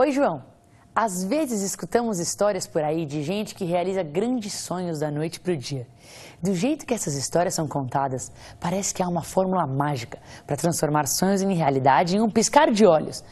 Oi, João. Às vezes escutamos histórias por aí de gente que realiza grandes sonhos da noite para o dia. Do jeito que essas histórias são contadas, parece que há uma fórmula mágica para transformar sonhos em realidade em um piscar de olhos.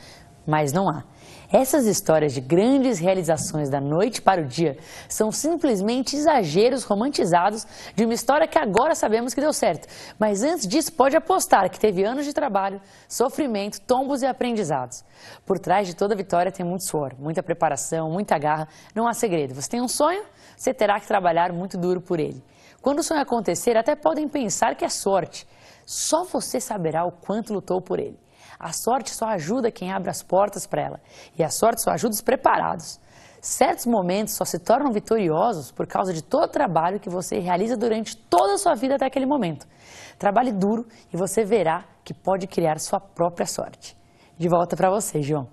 Mas não há. Essas histórias de grandes realizações da noite para o dia são simplesmente exageros romantizados de uma história que agora sabemos que deu certo. Mas antes disso, pode apostar que teve anos de trabalho, sofrimento, tombos e aprendizados. Por trás de toda vitória tem muito suor, muita preparação, muita garra. Não há segredo. Você tem um sonho, você terá que trabalhar muito duro por ele. Quando o sonho acontecer, até podem pensar que é sorte. Só você saberá o quanto lutou por ele. A sorte só ajuda quem abre as portas para ela. E a sorte só ajuda os preparados. Certos momentos só se tornam vitoriosos por causa de todo o trabalho que você realiza durante toda a sua vida até aquele momento. Trabalhe duro e você verá que pode criar sua própria sorte. De volta para você, João.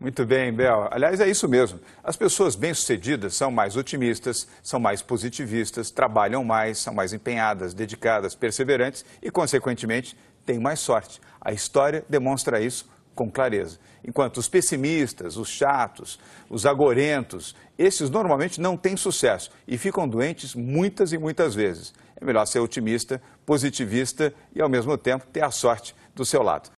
Muito bem, Bel. Aliás, é isso mesmo. As pessoas bem-sucedidas são mais otimistas, são mais positivistas, trabalham mais, são mais empenhadas, dedicadas, perseverantes e, consequentemente, têm mais sorte. A história demonstra isso com clareza. Enquanto os pessimistas, os chatos, os agorentos, esses normalmente não têm sucesso e ficam doentes muitas e muitas vezes. É melhor ser otimista, positivista e, ao mesmo tempo, ter a sorte do seu lado.